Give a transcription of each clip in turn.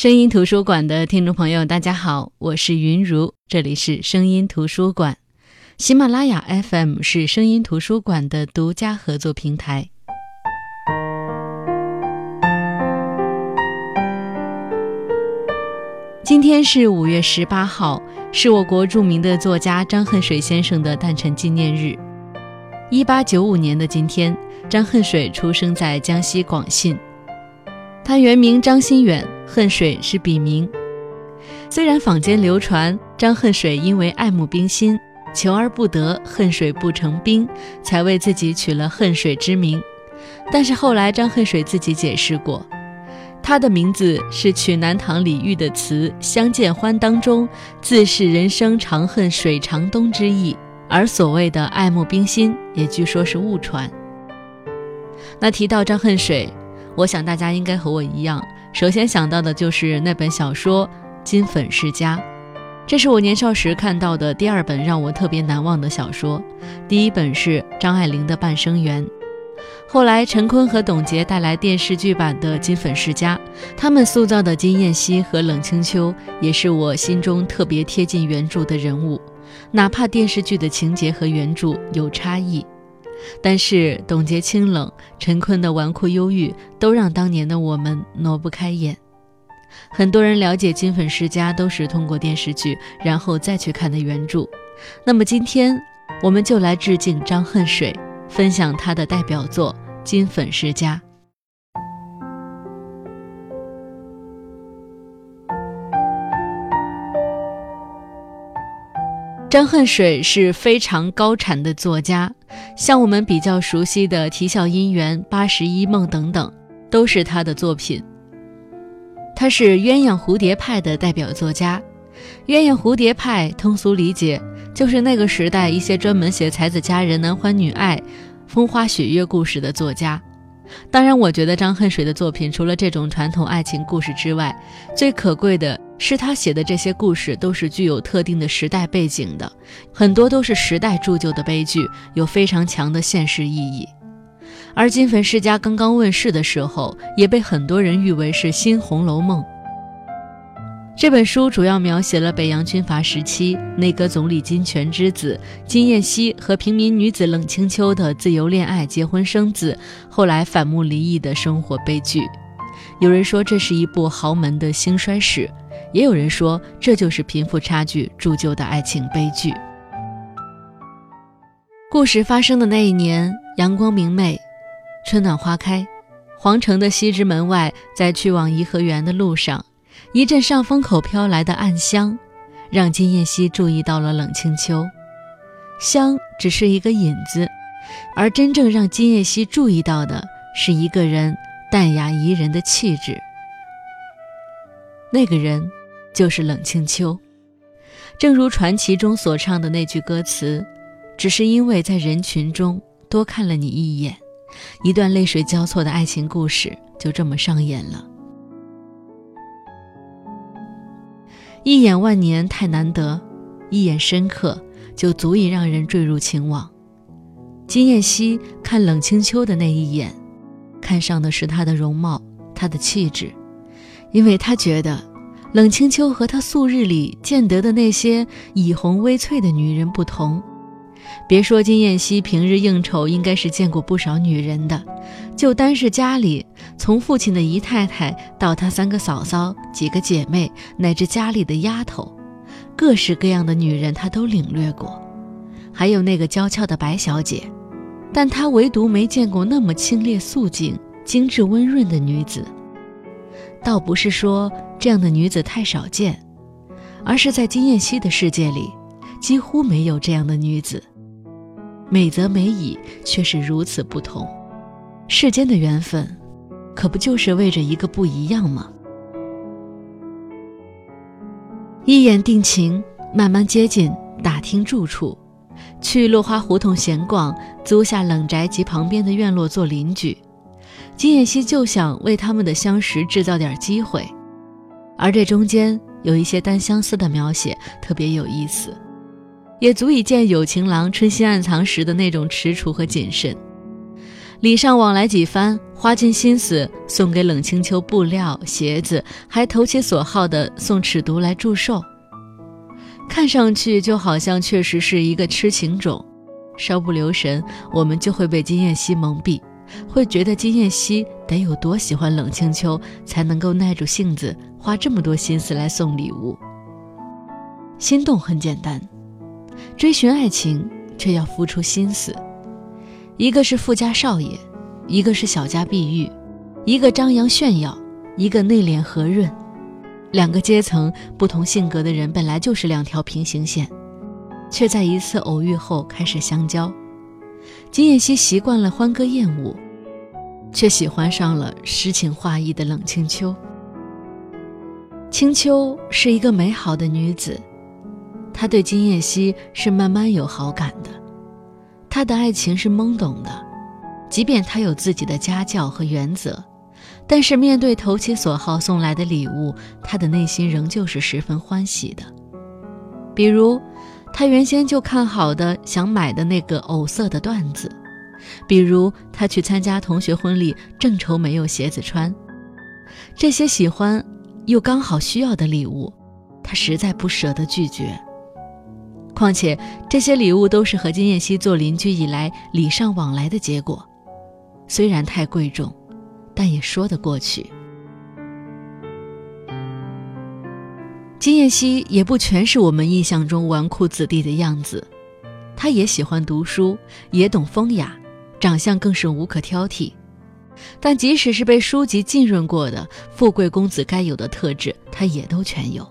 声音图书馆的听众朋友，大家好，我是云如，这里是声音图书馆。喜马拉雅 FM 是声音图书馆的独家合作平台。今天是五月十八号，是我国著名的作家张恨水先生的诞辰纪念日。一八九五年的今天，张恨水出生在江西广信。他原名张心远，恨水是笔名。虽然坊间流传张恨水因为爱慕冰心，求而不得，恨水不成冰，才为自己取了恨水之名，但是后来张恨水自己解释过，他的名字是取南唐李煜的词《相见欢》当中“自是人生长恨水长东”之意，而所谓的爱慕冰心，也据说是误传。那提到张恨水。我想大家应该和我一样，首先想到的就是那本小说《金粉世家》，这是我年少时看到的第二本让我特别难忘的小说。第一本是张爱玲的《半生缘》，后来陈坤和董洁带来电视剧版的《金粉世家》，他们塑造的金燕西和冷清秋也是我心中特别贴近原著的人物，哪怕电视剧的情节和原著有差异。但是董洁清冷，陈坤的纨绔忧郁，都让当年的我们挪不开眼。很多人了解《金粉世家》都是通过电视剧，然后再去看的原著。那么今天，我们就来致敬张恨水，分享他的代表作《金粉世家》。张恨水是非常高产的作家，像我们比较熟悉的《啼笑姻缘》《八十一梦》等等，都是他的作品。他是鸳鸯蝴蝶派的代表作家。鸳鸯蝴蝶派通俗理解就是那个时代一些专门写才子佳人男欢女爱、风花雪月故事的作家。当然，我觉得张恨水的作品除了这种传统爱情故事之外，最可贵的。是他写的这些故事都是具有特定的时代背景的，很多都是时代铸就的悲剧，有非常强的现实意义。而《金粉世家》刚刚问世的时候，也被很多人誉为是新《红楼梦》。这本书主要描写了北洋军阀时期内阁总理金泉之子金燕西和平民女子冷清秋的自由恋爱、结婚生子，后来反目离异的生活悲剧。有人说这是一部豪门的兴衰史。也有人说，这就是贫富差距铸就的爱情悲剧。故事发生的那一年，阳光明媚，春暖花开。皇城的西直门外，在去往颐和园的路上，一阵上风口飘来的暗香，让金燕西注意到了冷清秋。香只是一个引子，而真正让金燕西注意到的，是一个人淡雅宜人的气质。那个人。就是冷清秋，正如传奇中所唱的那句歌词：“只是因为在人群中多看了你一眼，一段泪水交错的爱情故事就这么上演了。一眼万年太难得，一眼深刻就足以让人坠入情网。”金燕西看冷清秋的那一眼，看上的是她的容貌，她的气质，因为他觉得。冷清秋和他素日里见得的那些以红微翠的女人不同，别说金燕西平日应酬应该是见过不少女人的，就单是家里，从父亲的姨太太到他三个嫂嫂、几个姐妹，乃至家里的丫头，各式各样的女人他都领略过，还有那个娇俏的白小姐，但他唯独没见过那么清冽素净、精致温润的女子。倒不是说这样的女子太少见，而是在金燕西的世界里，几乎没有这样的女子。美则美矣，却是如此不同。世间的缘分，可不就是为着一个不一样吗？一眼定情，慢慢接近，打听住处，去落花胡同闲逛，租下冷宅及旁边的院落做邻居。金燕西就想为他们的相识制造点机会，而这中间有一些单相思的描写特别有意思，也足以见有情郎春心暗藏时的那种踟蹰和谨慎。礼尚往来几番，花尽心思送给冷清秋布料、鞋子，还投其所好的送尺牍来祝寿。看上去就好像确实是一个痴情种，稍不留神，我们就会被金燕西蒙蔽，会觉得金燕西得有多喜欢冷清秋，才能够耐住性子花这么多心思来送礼物。心动很简单，追寻爱情却要付出心思。一个是富家少爷，一个是小家碧玉，一个张扬炫耀，一个内敛和润。两个阶层不同性格的人本来就是两条平行线，却在一次偶遇后开始相交。金燕西习惯了欢歌艳舞，却喜欢上了诗情画意的冷清秋。清秋是一个美好的女子，她对金燕西是慢慢有好感的。他的爱情是懵懂的，即便他有自己的家教和原则。但是面对投其所好送来的礼物，他的内心仍旧是十分欢喜的。比如，他原先就看好的想买的那个藕色的缎子；比如，他去参加同学婚礼，正愁没有鞋子穿。这些喜欢又刚好需要的礼物，他实在不舍得拒绝。况且，这些礼物都是和金燕西做邻居以来礼尚往来的结果，虽然太贵重。但也说得过去。金燕西也不全是我们印象中纨绔子弟的样子，他也喜欢读书，也懂风雅，长相更是无可挑剔。但即使是被书籍浸润过的富贵公子该有的特质，他也都全有。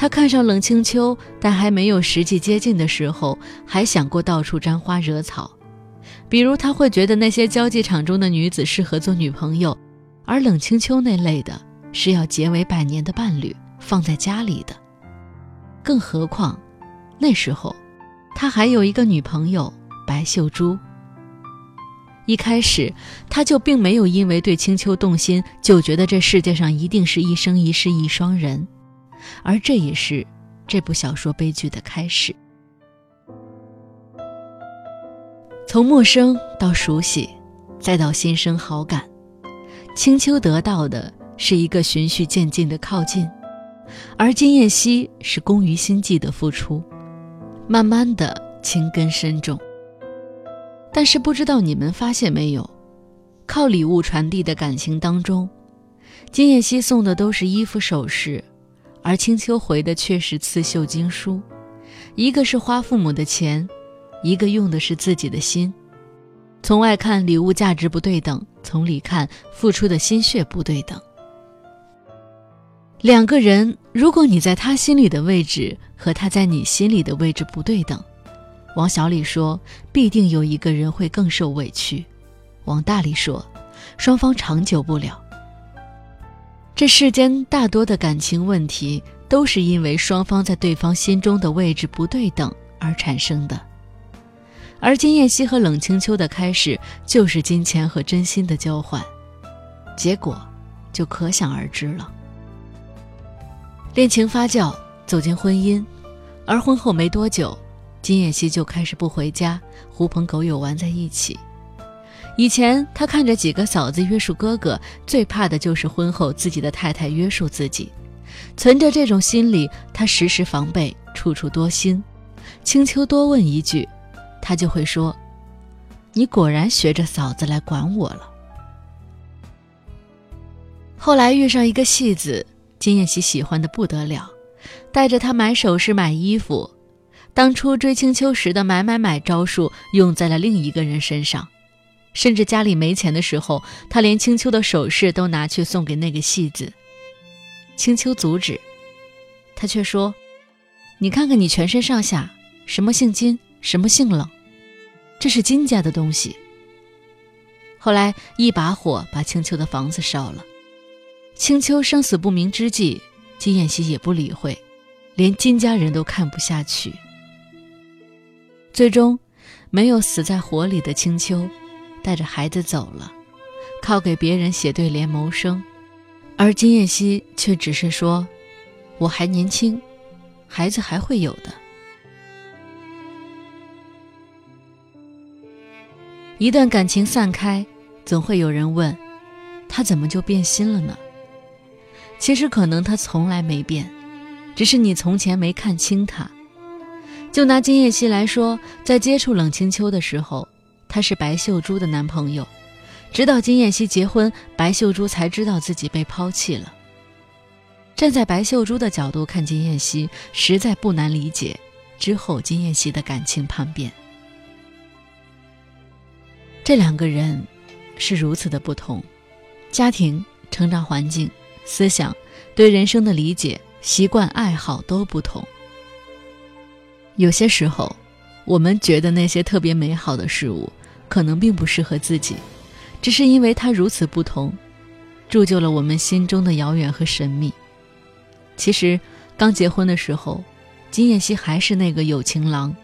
他看上冷清秋，但还没有实际接近的时候，还想过到处沾花惹草。比如他会觉得那些交际场中的女子适合做女朋友，而冷清秋那类的是要结为百年的伴侣，放在家里的。更何况，那时候他还有一个女朋友白秀珠。一开始他就并没有因为对清秋动心，就觉得这世界上一定是一生一世一双人，而这也是这部小说悲剧的开始。从陌生到熟悉，再到心生好感，青秋得到的是一个循序渐进的靠近，而金燕西是功于心计的付出，慢慢的情根深重。但是不知道你们发现没有，靠礼物传递的感情当中，金燕西送的都是衣服首饰，而青秋回的却是刺绣经书，一个是花父母的钱。一个用的是自己的心，从外看礼物价值不对等，从里看付出的心血不对等。两个人，如果你在他心里的位置和他在你心里的位置不对等，往小里说，必定有一个人会更受委屈；往大里说，双方长久不了。这世间大多的感情问题，都是因为双方在对方心中的位置不对等而产生的。而金燕西和冷清秋的开始就是金钱和真心的交换，结果就可想而知了。恋情发酵，走进婚姻，而婚后没多久，金燕西就开始不回家，狐朋狗友玩在一起。以前他看着几个嫂子约束哥哥，最怕的就是婚后自己的太太约束自己，存着这种心理，他时时防备，处处多心。青秋多问一句。他就会说：“你果然学着嫂子来管我了。”后来遇上一个戏子，金燕喜喜欢的不得了，带着他买首饰、买衣服。当初追青秋时的买买买招数用在了另一个人身上，甚至家里没钱的时候，他连青丘的首饰都拿去送给那个戏子。青丘阻止，他却说：“你看看你全身上下，什么姓金？”什么姓冷？这是金家的东西。后来一把火把青丘的房子烧了。青丘生死不明之际，金燕西也不理会，连金家人都看不下去。最终，没有死在火里的青丘，带着孩子走了，靠给别人写对联谋生。而金燕西却只是说：“我还年轻，孩子还会有的。”一段感情散开，总会有人问：他怎么就变心了呢？其实可能他从来没变，只是你从前没看清他。就拿金叶熙来说，在接触冷清秋的时候，他是白秀珠的男朋友，直到金燕西结婚，白秀珠才知道自己被抛弃了。站在白秀珠的角度看金燕西，实在不难理解之后金燕西的感情叛变。这两个人是如此的不同，家庭、成长环境。思想、对人生的理解、习惯、爱好都不同。有些时候，我们觉得那些特别美好的事物，可能并不适合自己，只是因为它如此不同，铸就了我们心中的遥远和神秘。其实，刚结婚的时候，金燕西还是那个有情郎。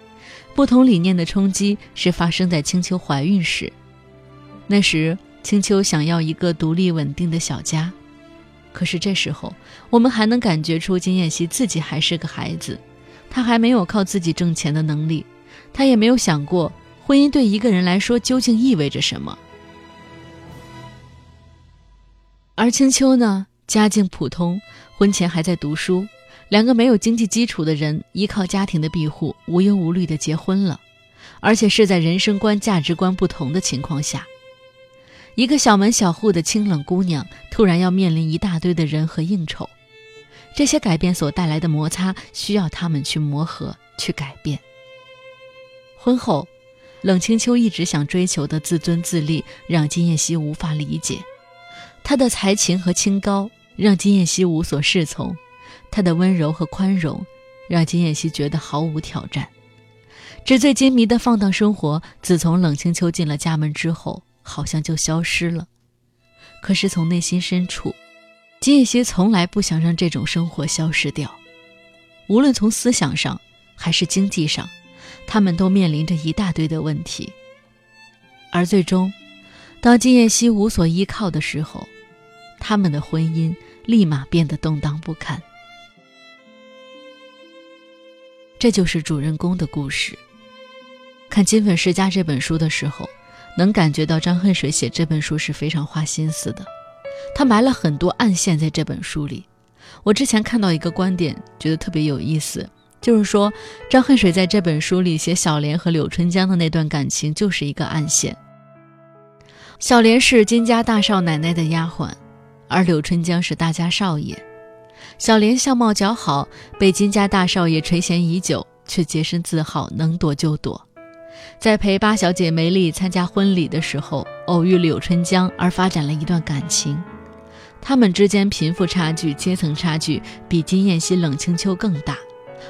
不同理念的冲击是发生在青秋怀孕时。那时，青秋想要一个独立稳定的小家。可是这时候，我们还能感觉出金燕西自己还是个孩子，他还没有靠自己挣钱的能力，他也没有想过婚姻对一个人来说究竟意味着什么。而青秋呢，家境普通，婚前还在读书，两个没有经济基础的人依靠家庭的庇护，无忧无虑的结婚了，而且是在人生观、价值观不同的情况下。一个小门小户的清冷姑娘，突然要面临一大堆的人和应酬，这些改变所带来的摩擦，需要他们去磨合、去改变。婚后，冷清秋一直想追求的自尊自立，让金燕西无法理解；她的才情和清高，让金燕西无所适从；她的温柔和宽容，让金燕西觉得毫无挑战。纸醉金迷的放荡生活，自从冷清秋进了家门之后。好像就消失了。可是从内心深处，金燕西从来不想让这种生活消失掉。无论从思想上还是经济上，他们都面临着一大堆的问题。而最终，当金燕西无所依靠的时候，他们的婚姻立马变得动荡不堪。这就是主人公的故事。看《金粉世家》这本书的时候。能感觉到张恨水写这本书是非常花心思的，他埋了很多暗线在这本书里。我之前看到一个观点，觉得特别有意思，就是说张恨水在这本书里写小莲和柳春江的那段感情就是一个暗线。小莲是金家大少奶奶的丫鬟，而柳春江是大家少爷。小莲相貌姣好，被金家大少爷垂涎已久，却洁身自好，能躲就躲。在陪八小姐梅丽参加婚礼的时候，偶遇柳春江，而发展了一段感情。他们之间贫富差距、阶层差距比金燕西、冷清秋更大。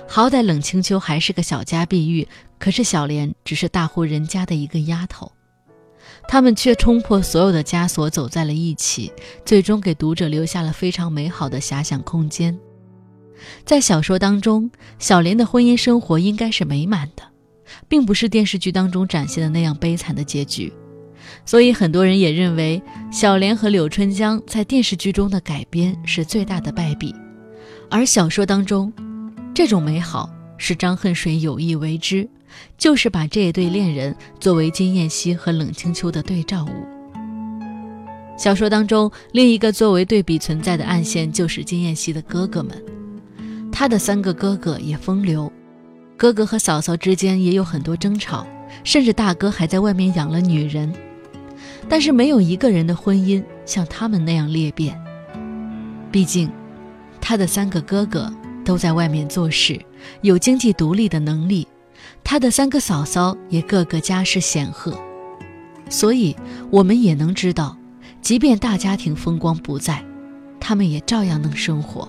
好歹冷清秋还是个小家碧玉，可是小莲只是大户人家的一个丫头。他们却冲破所有的枷锁，走在了一起，最终给读者留下了非常美好的遐想空间。在小说当中，小莲的婚姻生活应该是美满的。并不是电视剧当中展现的那样悲惨的结局，所以很多人也认为小莲和柳春江在电视剧中的改编是最大的败笔，而小说当中，这种美好是张恨水有意为之，就是把这一对恋人作为金燕西和冷清秋的对照物。小说当中另一个作为对比存在的暗线就是金燕西的哥哥们，他的三个哥哥也风流。哥哥和嫂嫂之间也有很多争吵，甚至大哥还在外面养了女人，但是没有一个人的婚姻像他们那样裂变。毕竟，他的三个哥哥都在外面做事，有经济独立的能力；他的三个嫂嫂也个个家世显赫，所以我们也能知道，即便大家庭风光不在，他们也照样能生活。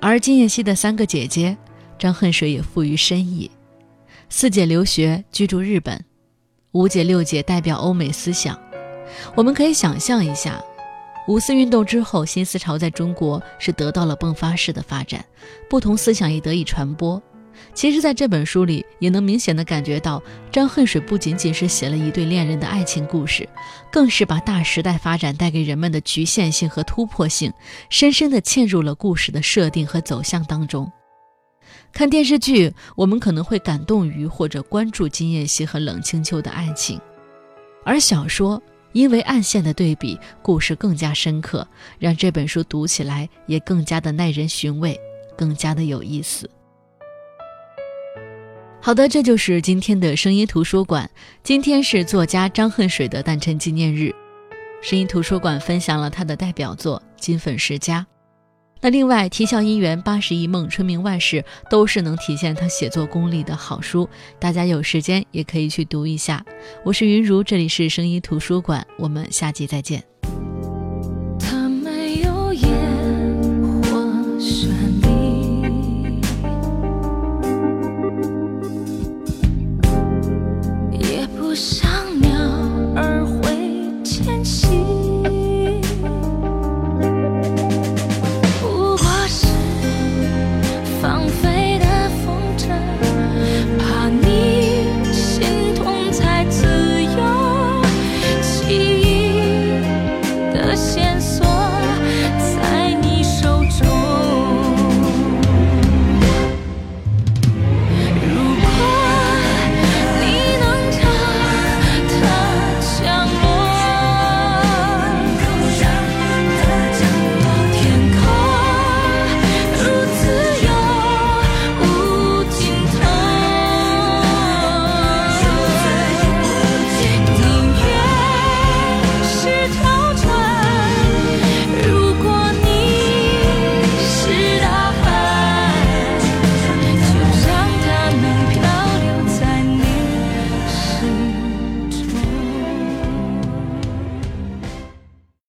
而金燕西的三个姐姐。张恨水也富于深意，四姐留学居住日本，五姐六姐代表欧美思想。我们可以想象一下，五四运动之后，新思潮在中国是得到了迸发式的发展，不同思想也得以传播。其实，在这本书里，也能明显的感觉到，张恨水不仅仅是写了一对恋人的爱情故事，更是把大时代发展带给人们的局限性和突破性，深深的嵌入了故事的设定和走向当中。看电视剧，我们可能会感动于或者关注金燕西和冷清秋的爱情，而小说因为暗线的对比，故事更加深刻，让这本书读起来也更加的耐人寻味，更加的有意思。好的，这就是今天的声音图书馆。今天是作家张恨水的诞辰纪念日，声音图书馆分享了他的代表作《金粉世家》。那另外，《啼笑姻缘》《八十一梦》《春明万事》都是能体现他写作功力的好书，大家有时间也可以去读一下。我是云如，这里是声音图书馆，我们下集再见。